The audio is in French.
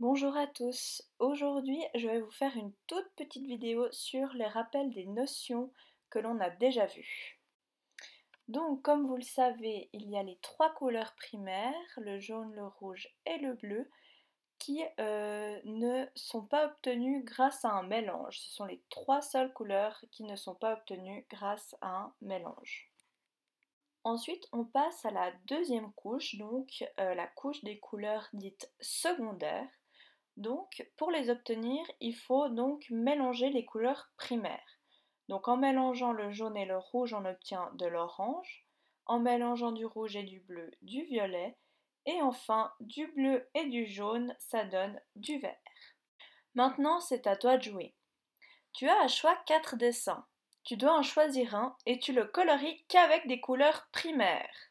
Bonjour à tous, aujourd'hui je vais vous faire une toute petite vidéo sur les rappels des notions que l'on a déjà vues. Donc comme vous le savez, il y a les trois couleurs primaires, le jaune, le rouge et le bleu, qui euh, ne sont pas obtenues grâce à un mélange. Ce sont les trois seules couleurs qui ne sont pas obtenues grâce à un mélange. Ensuite, on passe à la deuxième couche, donc euh, la couche des couleurs dites secondaires. Donc, pour les obtenir, il faut donc mélanger les couleurs primaires. Donc, en mélangeant le jaune et le rouge, on obtient de l'orange. En mélangeant du rouge et du bleu, du violet. Et enfin, du bleu et du jaune, ça donne du vert. Maintenant, c'est à toi de jouer. Tu as à choix quatre dessins. Tu dois en choisir un et tu le coloris qu'avec des couleurs primaires.